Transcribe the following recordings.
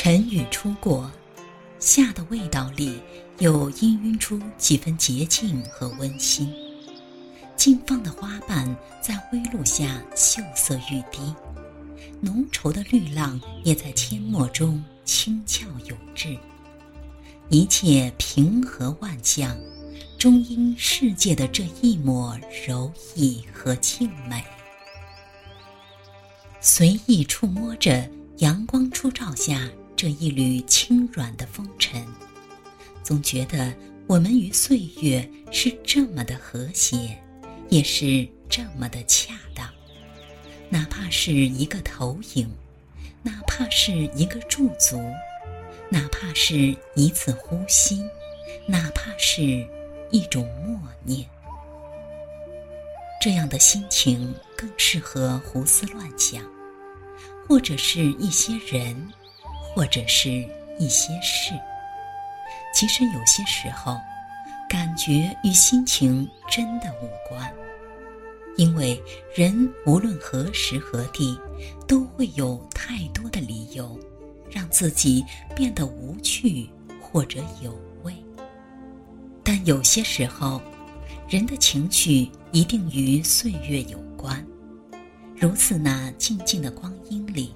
晨雨初过，夏的味道里又氤氲出几分洁净和温馨。近放的花瓣在微露下秀色欲滴，浓稠的绿浪也在阡陌中轻俏有致。一切平和万象，终因世界的这一抹柔意和静美。随意触摸着阳光初照下。这一缕轻软的风尘，总觉得我们与岁月是这么的和谐，也是这么的恰当。哪怕是一个投影，哪怕是一个驻足，哪怕是一次呼吸，哪怕是一种默念，这样的心情更适合胡思乱想，或者是一些人。或者是一些事，其实有些时候，感觉与心情真的无关，因为人无论何时何地，都会有太多的理由，让自己变得无趣或者有味。但有些时候，人的情绪一定与岁月有关，如此那静静的光阴里。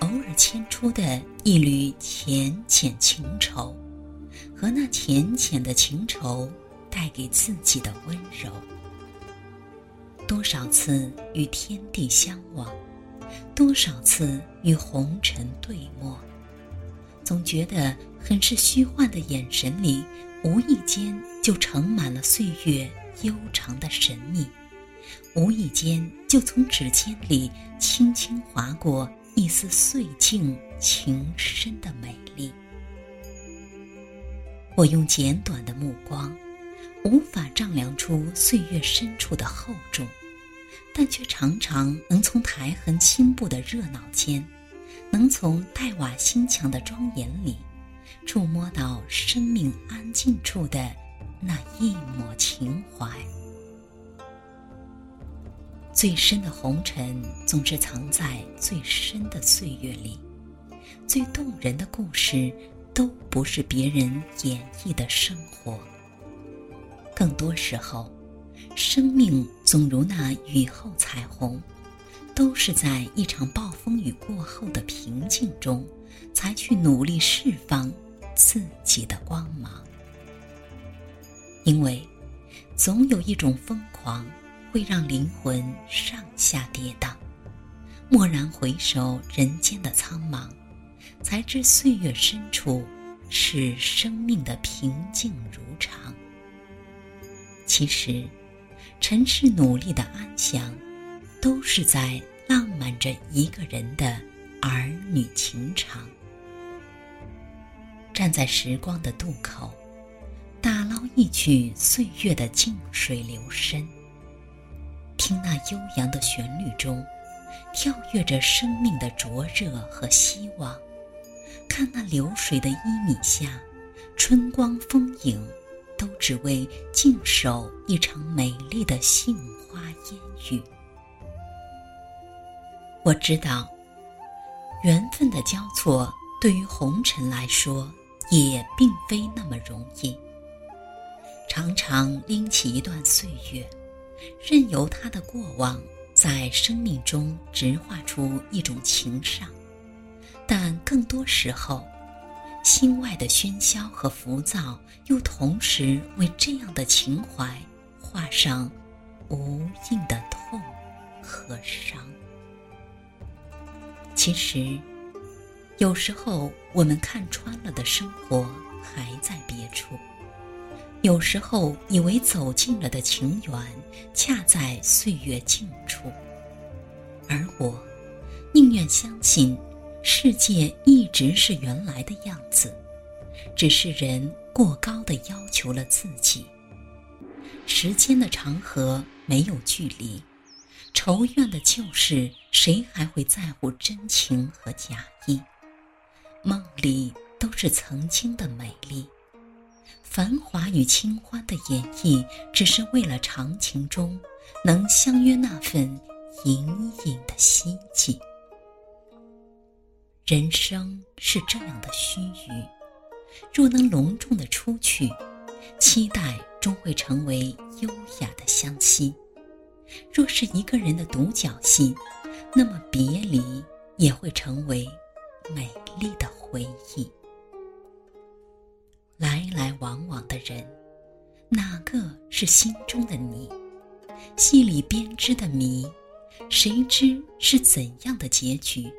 偶尔牵出的一缕浅浅情愁，和那浅浅的情愁带给自己的温柔。多少次与天地相望，多少次与红尘对默，总觉得很是虚幻的眼神里，无意间就盛满了岁月悠长的神秘，无意间就从指尖里轻轻划过。一丝岁静情深的美丽，我用简短的目光，无法丈量出岁月深处的厚重，但却常常能从苔痕青布的热闹间，能从黛瓦心墙的庄严里，触摸到生命安静处的那一抹情怀。最深的红尘，总是藏在最深的岁月里；最动人的故事，都不是别人演绎的生活。更多时候，生命总如那雨后彩虹，都是在一场暴风雨过后的平静中，才去努力释放自己的光芒。因为，总有一种疯狂。会让灵魂上下跌宕，蓦然回首人间的苍茫，才知岁月深处是生命的平静如常。其实，尘世努力的安详，都是在浪漫着一个人的儿女情长。站在时光的渡口，打捞一曲岁月的静水流深。听那悠扬的旋律中，跳跃着生命的灼热和希望；看那流水的旖旎下，春光风影，都只为静守一场美丽的杏花烟雨。我知道，缘分的交错对于红尘来说，也并非那么容易。常常拎起一段岁月。任由他的过往在生命中直画出一种情伤，但更多时候，心外的喧嚣和浮躁又同时为这样的情怀画上无尽的痛和伤。其实，有时候我们看穿了的生活还在别处。有时候以为走近了的情缘，恰在岁月尽处；而我，宁愿相信世界一直是原来的样子，只是人过高的要求了自己。时间的长河没有距离，仇怨的旧事，谁还会在乎真情和假意？梦里都是曾经的美丽。繁华与清欢的演绎，只是为了长情中能相约那份隐隐的希冀。人生是这样的虚臾，若能隆重的出去，期待终会成为优雅的相惜；若是一个人的独角戏，那么别离也会成为美丽的回忆。来来往往的人，哪个是心中的你？戏里编织的谜，谁知是怎样的结局？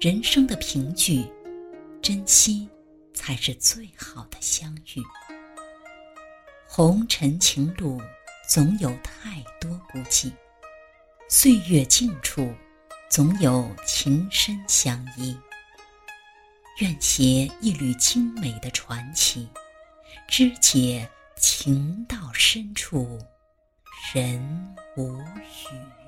人生的凭据，珍惜才是最好的相遇。红尘情路，总有太多孤寂；岁月静处，总有情深相依。愿携一缕精美的传奇，知解情到深处，人无语。